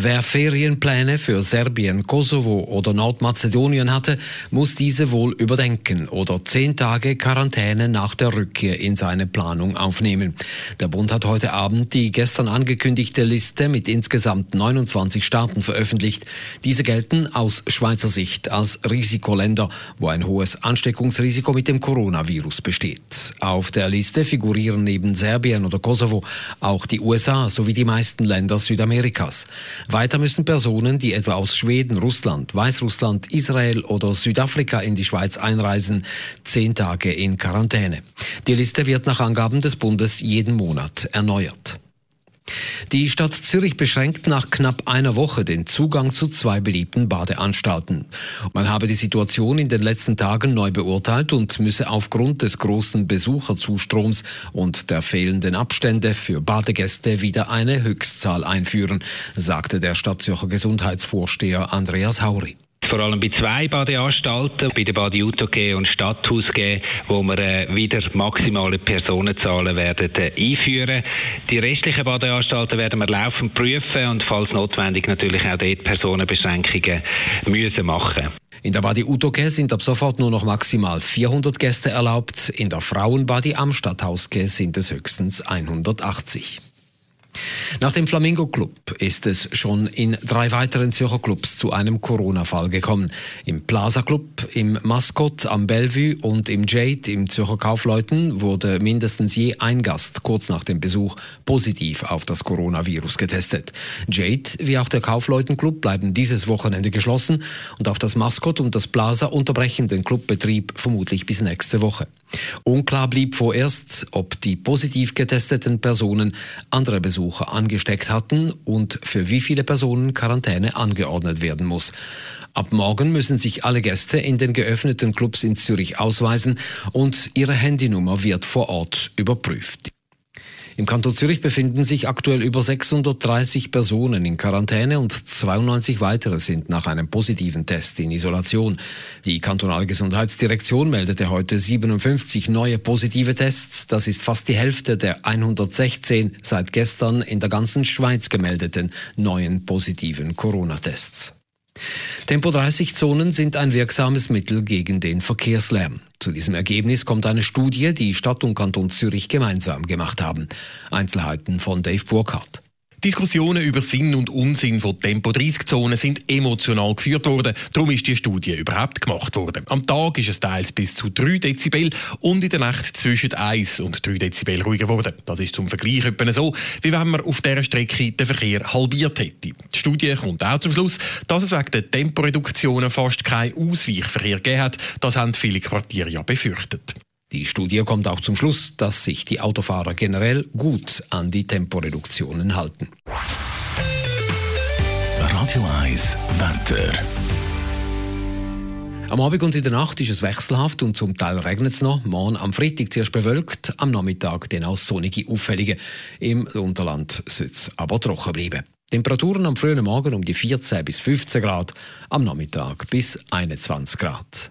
Wer Ferienpläne für Serbien, Kosovo oder Nordmazedonien hatte, muss diese wohl überdenken oder zehn Tage Quarantäne nach der Rückkehr in seine Planung aufnehmen. Der Bund hat heute Abend die gestern angekündigte Liste mit insgesamt 29 Staaten veröffentlicht. Diese gelten aus Schweizer Sicht als Risikoländer, wo ein hohes Ansteckungsrisiko mit dem Coronavirus besteht. Auf der Liste figurieren neben Serbien oder Kosovo auch die USA sowie die meisten Länder Südamerikas. Weiter müssen Personen, die etwa aus Schweden, Russland, Weißrussland, Israel oder Südafrika in die Schweiz einreisen, zehn Tage in Quarantäne. Die Liste wird nach Angaben des Bundes jeden Monat erneuert. Die Stadt Zürich beschränkt nach knapp einer Woche den Zugang zu zwei beliebten Badeanstalten. Man habe die Situation in den letzten Tagen neu beurteilt und müsse aufgrund des großen Besucherzustroms und der fehlenden Abstände für Badegäste wieder eine Höchstzahl einführen, sagte der Stadtzürcher Gesundheitsvorsteher Andreas Hauri vor allem bei zwei Badeanstalten, bei der Bade UTG und Stadthaus G, wo wir äh, wieder maximale Personenzahlen werden äh, einführen. Die restlichen Badeanstalten werden wir laufend prüfen und falls notwendig natürlich auch dort Personenbeschränkungen müssen machen. In der Badi Utoke sind ab sofort nur noch maximal 400 Gäste erlaubt. In der Frauenbadi am Stadthausge sind es höchstens 180. Nach dem Flamingo Club ist es schon in drei weiteren Zürcher Clubs zu einem Corona-Fall gekommen. Im Plaza Club, im Mascot am Bellevue und im Jade im Zürcher Kaufleuten wurde mindestens je ein Gast kurz nach dem Besuch positiv auf das Coronavirus getestet. Jade wie auch der Kaufleuten Club bleiben dieses Wochenende geschlossen und auch das Mascot und das Plaza unterbrechen den Clubbetrieb vermutlich bis nächste Woche. Unklar blieb vorerst, ob die positiv getesteten Personen andere Besucher angesteckt hatten und für wie viele Personen Quarantäne angeordnet werden muss. Ab morgen müssen sich alle Gäste in den geöffneten Clubs in Zürich ausweisen und ihre Handynummer wird vor Ort überprüft. Im Kanton Zürich befinden sich aktuell über 630 Personen in Quarantäne und 92 weitere sind nach einem positiven Test in Isolation. Die kantonale Gesundheitsdirektion meldete heute 57 neue positive Tests. Das ist fast die Hälfte der 116 seit gestern in der ganzen Schweiz gemeldeten neuen positiven Corona-Tests. Tempo-30-Zonen sind ein wirksames Mittel gegen den Verkehrslärm. Zu diesem Ergebnis kommt eine Studie, die Stadt und Kanton Zürich gemeinsam gemacht haben. Einzelheiten von Dave Burkhardt. Diskussionen über Sinn und Unsinn von Tempo-30-Zonen sind emotional geführt worden. Darum ist die Studie überhaupt gemacht worden. Am Tag ist es teils bis zu 3 Dezibel und in der Nacht zwischen 1 und 3 Dezibel ruhiger geworden. Das ist zum Vergleich etwa so, wie wenn man auf dieser Strecke den Verkehr halbiert hätte. Die Studie kommt auch zum Schluss, dass es wegen der Temporeduktionen fast keinen Ausweichverkehr gegeben hat. Das haben viele Quartiere ja befürchtet. Die Studie kommt auch zum Schluss, dass sich die Autofahrer generell gut an die Temporeduktionen halten. Radio 1 Wetter. Am Abend und in der Nacht ist es wechselhaft und zum Teil regnet es noch. Morgen am Freitag zuerst bewölkt, am Nachmittag dann auch sonnige Auffällige. Im Unterland soll es aber trocken bleiben. Temperaturen am frühen Morgen um die 14 bis 15 Grad, am Nachmittag bis 21 Grad.